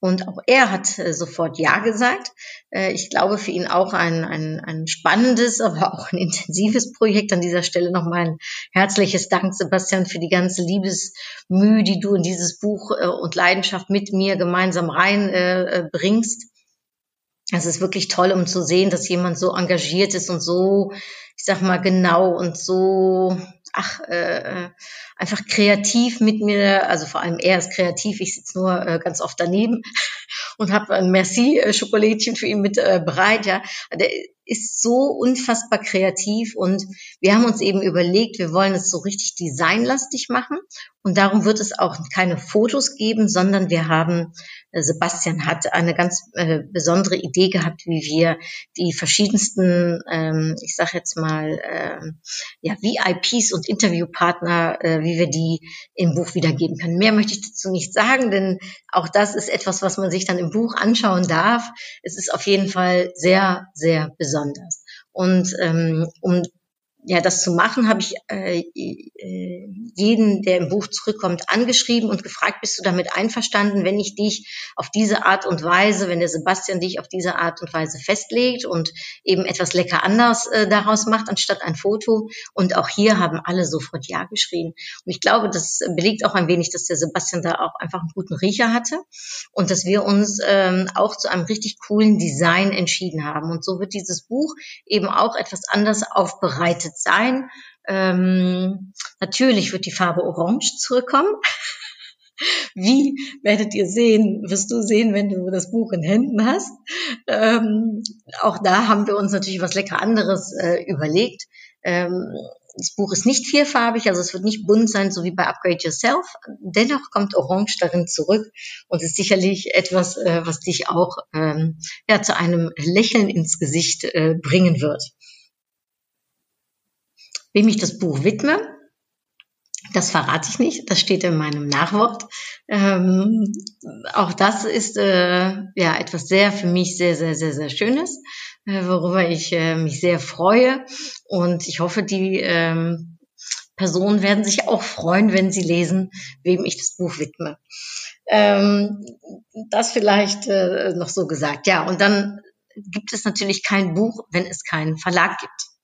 Und auch er hat äh, sofort Ja gesagt. Äh, ich glaube für ihn auch ein, ein, ein spannendes, aber auch ein intensives Projekt. An dieser Stelle nochmal ein herzliches Dank, Sebastian, für die ganze Liebesmühe, die du in dieses Buch äh, und Leidenschaft mit mir gemeinsam reinbringst. Es ist wirklich toll, um zu sehen, dass jemand so engagiert ist und so, ich sag mal, genau und so, ach, äh, einfach kreativ mit mir, also vor allem er ist kreativ, ich sitze nur äh, ganz oft daneben [LAUGHS] und habe ein Merci-Schokolädchen für ihn mit äh, bereit, ja. Der ist so unfassbar kreativ und wir haben uns eben überlegt, wir wollen es so richtig designlastig machen und darum wird es auch keine Fotos geben, sondern wir haben äh, Sebastian hat eine ganz äh, besondere Idee gehabt, wie wir die verschiedensten, ähm, ich sage jetzt mal, äh, ja, VIPs und Interviewpartner, äh, wie wir die im Buch wiedergeben können. Mehr möchte ich dazu nicht sagen, denn auch das ist etwas, was man sich dann im Buch anschauen darf. Es ist auf jeden Fall sehr, sehr besonders. Und ähm, um ja, das zu machen, habe ich äh, äh, jeden, der im Buch zurückkommt, angeschrieben und gefragt, bist du damit einverstanden, wenn ich dich auf diese Art und Weise, wenn der Sebastian dich auf diese Art und Weise festlegt und eben etwas lecker anders äh, daraus macht, anstatt ein Foto. Und auch hier haben alle sofort Ja geschrien. Und ich glaube, das belegt auch ein wenig, dass der Sebastian da auch einfach einen guten Riecher hatte und dass wir uns ähm, auch zu einem richtig coolen Design entschieden haben. Und so wird dieses Buch eben auch etwas anders aufbereitet sein. Ähm, natürlich wird die Farbe Orange zurückkommen. [LAUGHS] Wie werdet ihr sehen, wirst du sehen, wenn du das Buch in Händen hast. Ähm, auch da haben wir uns natürlich was lecker anderes äh, überlegt. Ähm, das Buch ist nicht vierfarbig, also es wird nicht bunt sein, so wie bei Upgrade Yourself. Dennoch kommt Orange darin zurück und ist sicherlich etwas, äh, was dich auch ähm, ja, zu einem Lächeln ins Gesicht äh, bringen wird. Wem ich das Buch widme, das verrate ich nicht, das steht in meinem Nachwort. Ähm, auch das ist äh, ja etwas sehr für mich sehr, sehr, sehr, sehr Schönes, äh, worüber ich äh, mich sehr freue. Und ich hoffe, die ähm, Personen werden sich auch freuen, wenn sie lesen, wem ich das Buch widme. Ähm, das vielleicht äh, noch so gesagt. Ja, und dann gibt es natürlich kein Buch, wenn es keinen Verlag gibt.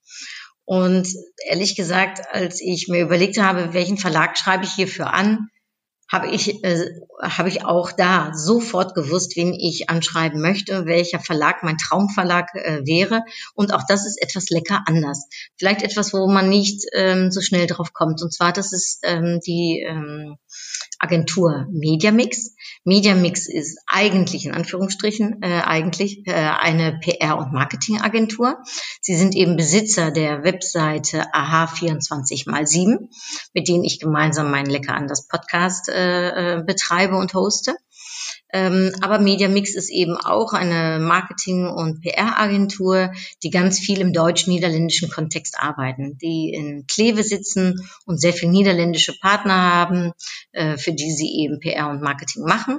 Und ehrlich gesagt, als ich mir überlegt habe, welchen Verlag schreibe ich hierfür an, habe ich, äh, habe ich auch da sofort gewusst, wen ich anschreiben möchte, welcher Verlag mein Traumverlag äh, wäre. Und auch das ist etwas lecker anders. Vielleicht etwas, wo man nicht ähm, so schnell drauf kommt. Und zwar, das ist ähm, die ähm, Agentur Mediamix. Mediamix ist eigentlich in Anführungsstrichen äh, eigentlich äh, eine PR- und Marketingagentur. Sie sind eben Besitzer der Webseite AH24x7, mit denen ich gemeinsam meinen Lecker an das Podcast äh, äh, betreibe und hoste. Ähm, aber Mediamix ist eben auch eine Marketing- und PR-Agentur, die ganz viel im deutsch-niederländischen Kontext arbeiten, die in Kleve sitzen und sehr viele niederländische Partner haben, äh, für die sie eben PR und Marketing machen.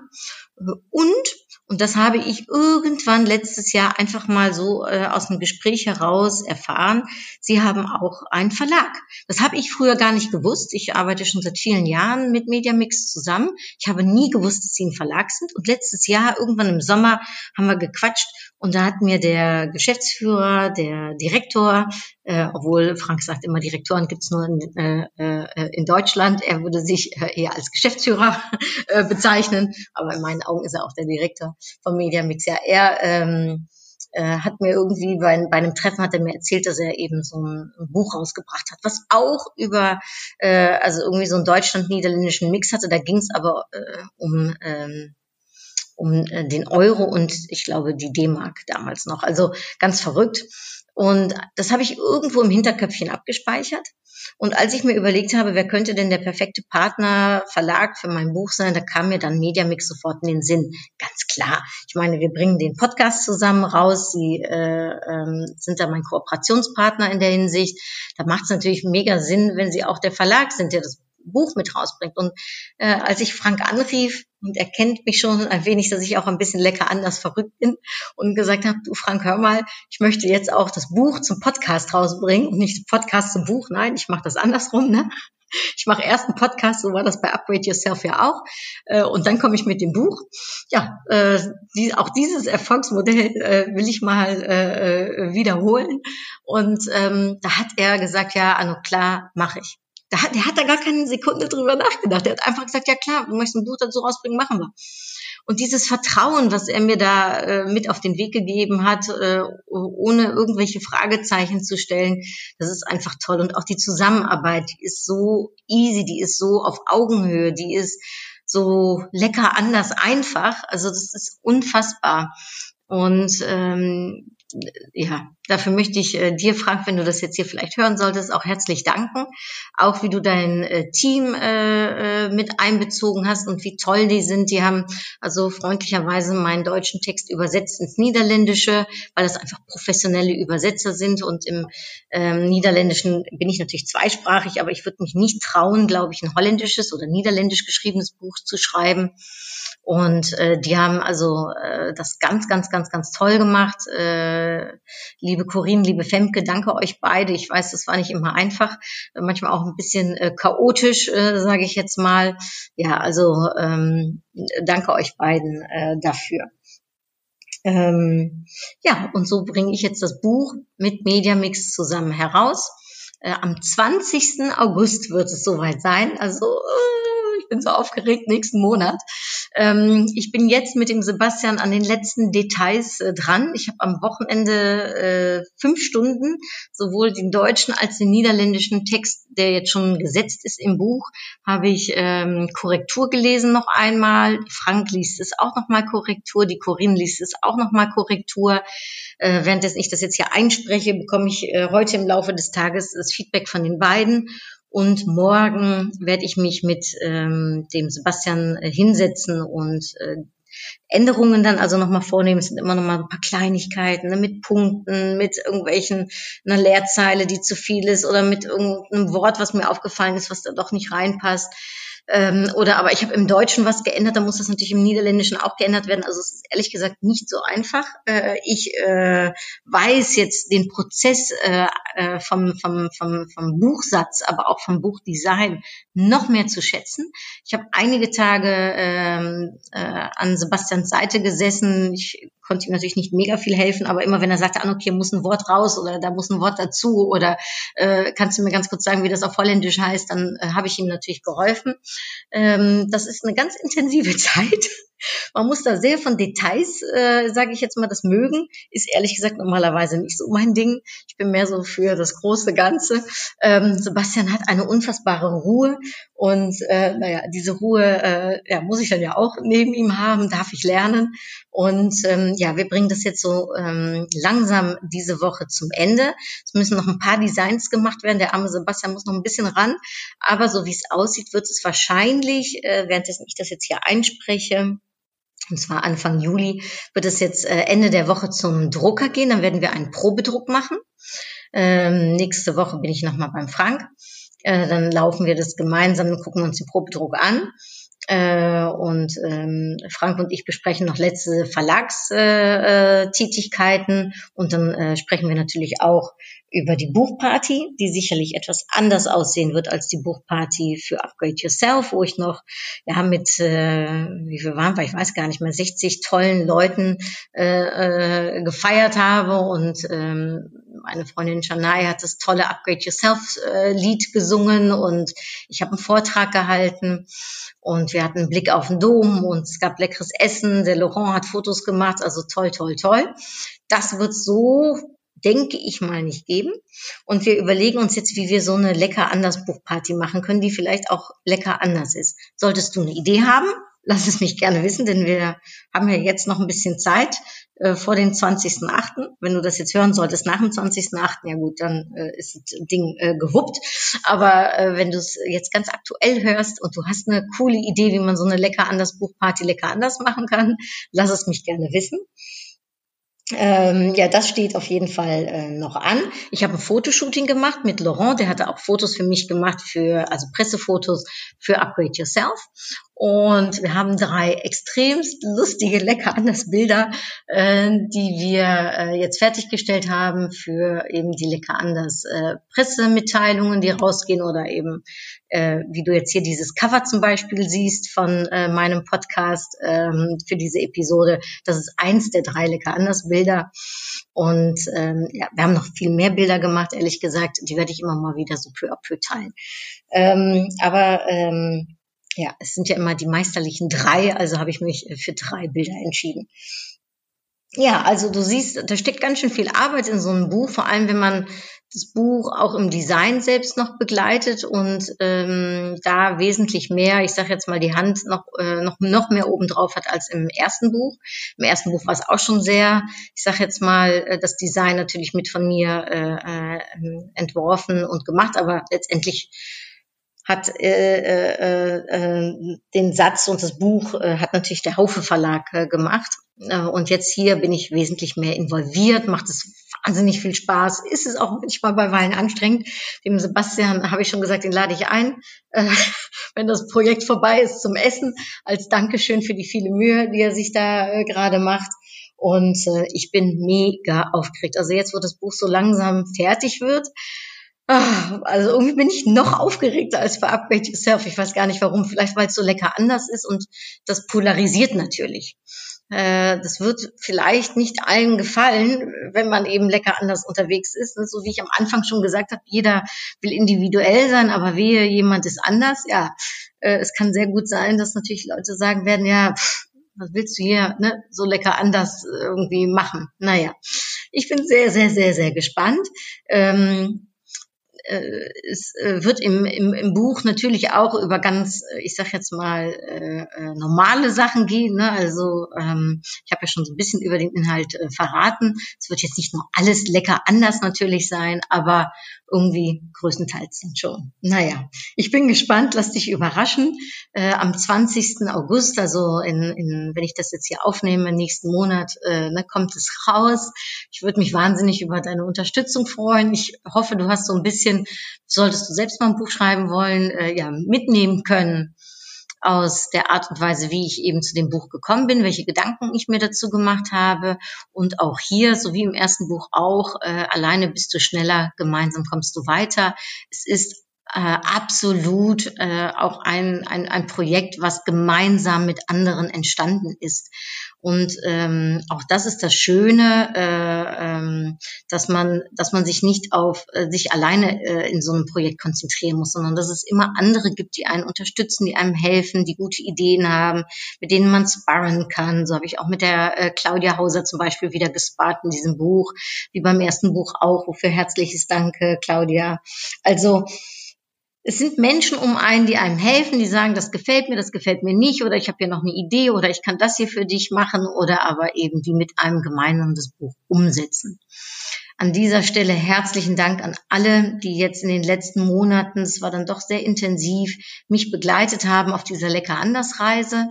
Und und das habe ich irgendwann letztes Jahr einfach mal so äh, aus dem Gespräch heraus erfahren. Sie haben auch einen Verlag. Das habe ich früher gar nicht gewusst. Ich arbeite schon seit vielen Jahren mit Mediamix zusammen. Ich habe nie gewusst, dass sie ein Verlag sind. Und letztes Jahr, irgendwann im Sommer, haben wir gequatscht und da hat mir der Geschäftsführer, der Direktor, äh, obwohl Frank sagt immer, Direktoren gibt's nur in, äh, äh, in Deutschland, er würde sich äh, eher als Geschäftsführer [LAUGHS] äh, bezeichnen, aber in meinen Augen ist er auch der Direktor von Mediamix. Ja, er ähm, äh, hat mir irgendwie bei, bei einem Treffen hat er mir erzählt, dass er eben so ein, ein Buch rausgebracht hat, was auch über äh, also irgendwie so einen deutschland-niederländischen Mix hatte. Da ging es aber äh, um ähm, um äh, den Euro und ich glaube die D-Mark damals noch. Also ganz verrückt. Und das habe ich irgendwo im Hinterköpfchen abgespeichert. Und als ich mir überlegt habe, wer könnte denn der perfekte Partner, Verlag für mein Buch sein, da kam mir dann Mediamix sofort in den Sinn. Ganz klar. Ich meine, wir bringen den Podcast zusammen raus. Sie äh, ähm, sind da mein Kooperationspartner in der Hinsicht. Da macht es natürlich mega Sinn, wenn Sie auch der Verlag sind, der das Buch mit rausbringt. Und äh, als ich Frank anrief, und er kennt mich schon ein wenig, dass ich auch ein bisschen lecker anders verrückt bin und gesagt habe, du Frank, hör mal, ich möchte jetzt auch das Buch zum Podcast rausbringen und nicht Podcast zum Buch. Nein, ich mache das andersrum. Ne? Ich mache erst einen Podcast, so war das bei Upgrade Yourself ja auch. Äh, und dann komme ich mit dem Buch. Ja, äh, die, auch dieses Erfolgsmodell äh, will ich mal äh, äh wiederholen. Und ähm, da hat er gesagt, ja, Anno, klar, mache ich. Der hat, der hat da gar keine Sekunde drüber nachgedacht. Der hat einfach gesagt, ja klar, du möchtest ein Buch dazu rausbringen, machen wir. Und dieses Vertrauen, was er mir da äh, mit auf den Weg gegeben hat, äh, ohne irgendwelche Fragezeichen zu stellen, das ist einfach toll. Und auch die Zusammenarbeit, die ist so easy, die ist so auf Augenhöhe, die ist so lecker anders einfach. Also das ist unfassbar. Und ähm, ja, dafür möchte ich äh, dir, Frank, wenn du das jetzt hier vielleicht hören solltest, auch herzlich danken. Auch wie du dein äh, Team äh, äh, mit einbezogen hast und wie toll die sind. Die haben also freundlicherweise meinen deutschen Text übersetzt ins Niederländische, weil das einfach professionelle Übersetzer sind. Und im ähm, Niederländischen bin ich natürlich zweisprachig, aber ich würde mich nicht trauen, glaube ich, ein holländisches oder niederländisch geschriebenes Buch zu schreiben. Und äh, die haben also äh, das ganz, ganz, ganz, ganz toll gemacht. Äh, liebe Corinne, liebe Femke, danke euch beide. Ich weiß, das war nicht immer einfach, manchmal auch ein bisschen äh, chaotisch, äh, sage ich jetzt mal. Ja, also ähm, danke euch beiden äh, dafür. Ähm, ja, und so bringe ich jetzt das Buch mit Mediamix zusammen heraus. Äh, am 20. August wird es soweit sein. Also äh, ich bin so aufgeregt nächsten Monat. Ähm, ich bin jetzt mit dem Sebastian an den letzten Details äh, dran. Ich habe am Wochenende äh, fünf Stunden sowohl den deutschen als den niederländischen Text, der jetzt schon gesetzt ist im Buch, habe ich ähm, Korrektur gelesen noch einmal. Frank liest es auch noch mal Korrektur, die Corinne liest es auch noch mal Korrektur. Äh, während ich das jetzt hier einspreche, bekomme ich äh, heute im Laufe des Tages das Feedback von den beiden und morgen werde ich mich mit ähm, dem Sebastian äh, hinsetzen und äh, Änderungen dann also nochmal vornehmen. Es sind immer nochmal ein paar Kleinigkeiten ne, mit Punkten, mit irgendwelchen, einer Leerzeile, die zu viel ist oder mit irgendeinem Wort, was mir aufgefallen ist, was da doch nicht reinpasst. Ähm, oder aber ich habe im Deutschen was geändert, da muss das natürlich im Niederländischen auch geändert werden. Also es ist ehrlich gesagt nicht so einfach. Äh, ich äh, weiß jetzt den Prozess äh, äh, vom, vom, vom, vom Buchsatz, aber auch vom Buchdesign noch mehr zu schätzen. Ich habe einige Tage ähm, äh, an Sebastians Seite gesessen. Ich konnte ihm natürlich nicht mega viel helfen, aber immer wenn er sagte, ah, okay, muss ein Wort raus oder da muss ein Wort dazu oder äh, kannst du mir ganz kurz sagen, wie das auf Holländisch heißt, dann äh, habe ich ihm natürlich geholfen. Ähm, das ist eine ganz intensive [LAUGHS] Zeit. Man muss da sehr von Details, äh, sage ich jetzt mal, das mögen. Ist ehrlich gesagt normalerweise nicht so mein Ding. Ich bin mehr so für das große Ganze. Ähm, Sebastian hat eine unfassbare Ruhe und äh, naja, diese Ruhe äh, ja, muss ich dann ja auch neben ihm haben, darf ich lernen. Und ähm, ja, wir bringen das jetzt so ähm, langsam diese Woche zum Ende. Es müssen noch ein paar Designs gemacht werden. Der arme Sebastian muss noch ein bisschen ran. Aber so wie es aussieht, wird es wahrscheinlich, äh, während ich das jetzt hier einspreche, und zwar Anfang Juli wird es jetzt äh, Ende der Woche zum Drucker gehen. Dann werden wir einen Probedruck machen. Ähm, nächste Woche bin ich nochmal beim Frank. Äh, dann laufen wir das gemeinsam und gucken uns den Probedruck an. Äh, und ähm, Frank und ich besprechen noch letzte Verlagstätigkeiten äh, und dann äh, sprechen wir natürlich auch über die Buchparty, die sicherlich etwas anders aussehen wird als die Buchparty für Upgrade Yourself, wo ich noch ja mit äh, wie viel waren wir, ich weiß gar nicht mehr, 60 tollen Leuten äh, äh, gefeiert habe und ähm, meine Freundin Shanai hat das tolle Upgrade Yourself äh, gesungen und ich habe einen Vortrag gehalten und wir hatten einen Blick auf den Dom und es gab leckeres Essen. Der Laurent hat Fotos gemacht, also toll, toll, toll. Das wird so denke ich mal, nicht geben. Und wir überlegen uns jetzt, wie wir so eine lecker anders Buchparty machen können, die vielleicht auch lecker anders ist. Solltest du eine Idee haben, lass es mich gerne wissen, denn wir haben ja jetzt noch ein bisschen Zeit äh, vor den 20.8. Wenn du das jetzt hören solltest nach dem 20.8., ja gut, dann äh, ist das Ding äh, gewuppt. Aber äh, wenn du es jetzt ganz aktuell hörst und du hast eine coole Idee, wie man so eine lecker anders Buchparty lecker anders machen kann, lass es mich gerne wissen. Ähm, ja, das steht auf jeden Fall äh, noch an. Ich habe ein Fotoshooting gemacht mit Laurent, der hatte auch Fotos für mich gemacht, für also Pressefotos für Upgrade Yourself. Und wir haben drei extremst lustige, lecker anders Bilder, äh, die wir äh, jetzt fertiggestellt haben für eben die lecker anders äh, Pressemitteilungen, die rausgehen oder eben, äh, wie du jetzt hier dieses Cover zum Beispiel siehst von äh, meinem Podcast ähm, für diese Episode. Das ist eins der drei lecker anders Bilder. Und ähm, ja, wir haben noch viel mehr Bilder gemacht, ehrlich gesagt. Die werde ich immer mal wieder so peu à peu teilen. Ähm, aber ähm, ja, es sind ja immer die meisterlichen drei, also habe ich mich äh, für drei Bilder entschieden. Ja, also du siehst, da steckt ganz schön viel Arbeit in so einem Buch, vor allem wenn man das Buch auch im Design selbst noch begleitet und ähm, da wesentlich mehr, ich sage jetzt mal, die Hand noch, äh, noch, noch mehr obendrauf hat als im ersten Buch. Im ersten Buch war es auch schon sehr, ich sage jetzt mal, äh, das Design natürlich mit von mir äh, äh, entworfen und gemacht, aber letztendlich hat äh, äh, äh, den Satz und das Buch äh, hat natürlich der Haufe Verlag äh, gemacht. Äh, und jetzt hier bin ich wesentlich mehr involviert, macht es wahnsinnig viel Spaß, ist es auch manchmal bei Weilen anstrengend. Dem Sebastian habe ich schon gesagt, den lade ich ein, äh, [LAUGHS] wenn das Projekt vorbei ist zum Essen, als Dankeschön für die viele Mühe, die er sich da äh, gerade macht. Und äh, ich bin mega aufgeregt. Also jetzt, wo das Buch so langsam fertig wird, ah, also irgendwie bin ich noch aufgeregter als für Upgrade Yourself. Ich weiß gar nicht warum. Vielleicht, weil es so lecker anders ist und das polarisiert natürlich. Äh, das wird vielleicht nicht allen gefallen, wenn man eben lecker anders unterwegs ist. So wie ich am Anfang schon gesagt habe, jeder will individuell sein, aber wehe, jemand ist anders. Ja, äh, es kann sehr gut sein, dass natürlich Leute sagen werden, ja, was willst du hier ne, so lecker anders irgendwie machen? Naja, ich bin sehr, sehr, sehr, sehr gespannt. Ähm, äh, es äh, wird im, im, im Buch natürlich auch über ganz, äh, ich sag jetzt mal, äh, äh, normale Sachen gehen. Ne? Also ähm, ich habe ja schon so ein bisschen über den Inhalt äh, verraten. Es wird jetzt nicht nur alles lecker anders natürlich sein, aber irgendwie größtenteils sind schon. Naja, ich bin gespannt, lass dich überraschen. Äh, am 20. August, also in, in, wenn ich das jetzt hier aufnehme, nächsten Monat, äh, ne, kommt es raus. Ich würde mich wahnsinnig über deine Unterstützung freuen. Ich hoffe, du hast so ein bisschen, solltest du selbst mal ein Buch schreiben wollen, äh, ja, mitnehmen können aus der Art und Weise, wie ich eben zu dem Buch gekommen bin, welche Gedanken ich mir dazu gemacht habe. Und auch hier, so wie im ersten Buch auch, äh, alleine bist du schneller, gemeinsam kommst du weiter. Es ist äh, absolut äh, auch ein, ein, ein Projekt, was gemeinsam mit anderen entstanden ist. Und ähm, auch das ist das Schöne, äh, ähm, dass man, dass man sich nicht auf äh, sich alleine äh, in so einem Projekt konzentrieren muss, sondern dass es immer andere gibt, die einen unterstützen, die einem helfen, die gute Ideen haben, mit denen man sparren kann. So habe ich auch mit der äh, Claudia Hauser zum Beispiel wieder gespart in diesem Buch, wie beim ersten Buch auch. Wofür herzliches Danke, Claudia. Also es sind Menschen um einen, die einem helfen, die sagen, das gefällt mir, das gefällt mir nicht, oder ich habe hier noch eine Idee, oder ich kann das hier für dich machen, oder aber eben die mit einem gemeinsam das Buch umsetzen. An dieser Stelle herzlichen Dank an alle, die jetzt in den letzten Monaten, es war dann doch sehr intensiv, mich begleitet haben auf dieser Lecker anders Reise.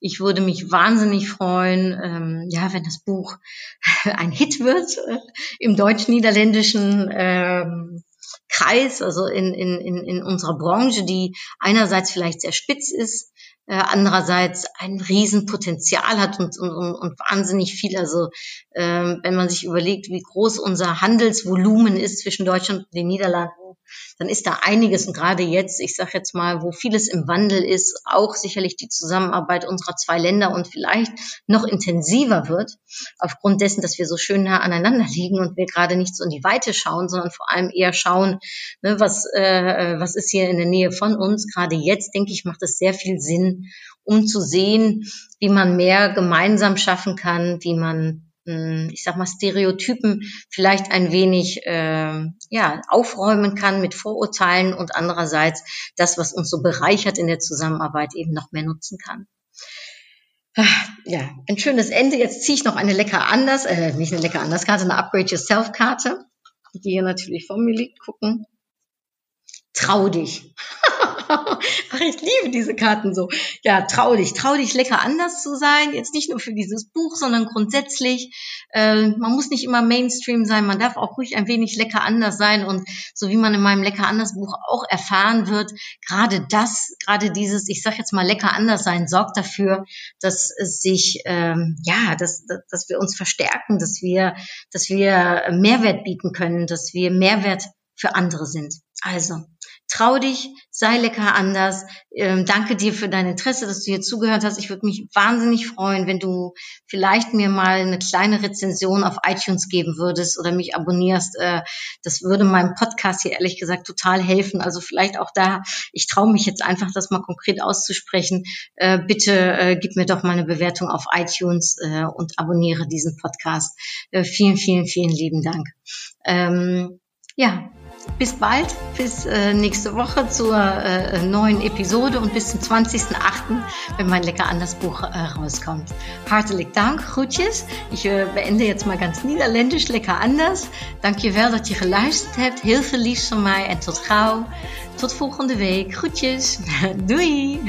Ich würde mich wahnsinnig freuen, ähm, ja, wenn das Buch [LAUGHS] ein Hit wird äh, im deutsch-niederländischen ähm, Kreis, also in, in, in, in unserer Branche, die einerseits vielleicht sehr spitz ist, äh, andererseits ein Riesenpotenzial hat und, und, und wahnsinnig viel. Also ähm, wenn man sich überlegt, wie groß unser Handelsvolumen ist zwischen Deutschland und den Niederlanden, dann ist da einiges und gerade jetzt, ich sage jetzt mal, wo vieles im Wandel ist, auch sicherlich die Zusammenarbeit unserer zwei Länder und vielleicht noch intensiver wird, aufgrund dessen, dass wir so schön nah aneinander liegen und wir gerade nicht so in die Weite schauen, sondern vor allem eher schauen, ne, was, äh, was ist hier in der Nähe von uns. Gerade jetzt, denke ich, macht es sehr viel Sinn, um zu sehen, wie man mehr gemeinsam schaffen kann, wie man ich sag mal, Stereotypen vielleicht ein wenig äh, ja, aufräumen kann mit Vorurteilen und andererseits das, was uns so bereichert in der Zusammenarbeit, eben noch mehr nutzen kann. Ah, ja, ein schönes Ende. Jetzt ziehe ich noch eine lecker anders, äh, nicht eine lecker anders Karte, eine Upgrade Yourself Karte, die hier natürlich vor mir liegt. Gucken. Trau dich. [LAUGHS] [LAUGHS] Ach, ich liebe diese Karten so. Ja, trau dich, trau dich lecker anders zu sein. Jetzt nicht nur für dieses Buch, sondern grundsätzlich. Äh, man muss nicht immer Mainstream sein. Man darf auch ruhig ein wenig lecker anders sein. Und so wie man in meinem lecker anders Buch auch erfahren wird, gerade das, gerade dieses, ich sag jetzt mal lecker anders sein, sorgt dafür, dass es sich, ähm, ja, dass, dass wir uns verstärken, dass wir, dass wir Mehrwert bieten können, dass wir Mehrwert für andere sind. Also, trau dich, sei lecker anders. Ähm, danke dir für dein Interesse, dass du hier zugehört hast. Ich würde mich wahnsinnig freuen, wenn du vielleicht mir mal eine kleine Rezension auf iTunes geben würdest oder mich abonnierst. Äh, das würde meinem Podcast hier ehrlich gesagt total helfen. Also vielleicht auch da, ich traue mich jetzt einfach, das mal konkret auszusprechen. Äh, bitte äh, gib mir doch mal eine Bewertung auf iTunes äh, und abonniere diesen Podcast. Äh, vielen, vielen, vielen lieben Dank. Ähm, ja, bis bald, bis äh, nächste Woche zur äh, neuen Episode und bis zum 20.08., wenn mein Lecker anders Buch äh, rauskommt. Hartelijk Dank, groetjes. Ich äh, beende jetzt mal ganz niederländisch, lekker anders. Dankjewel dat je geluisterd hebt. Heel veel liefs van mij en tot gauw. Tot volgende week. Groetjes. [LAUGHS] Doei.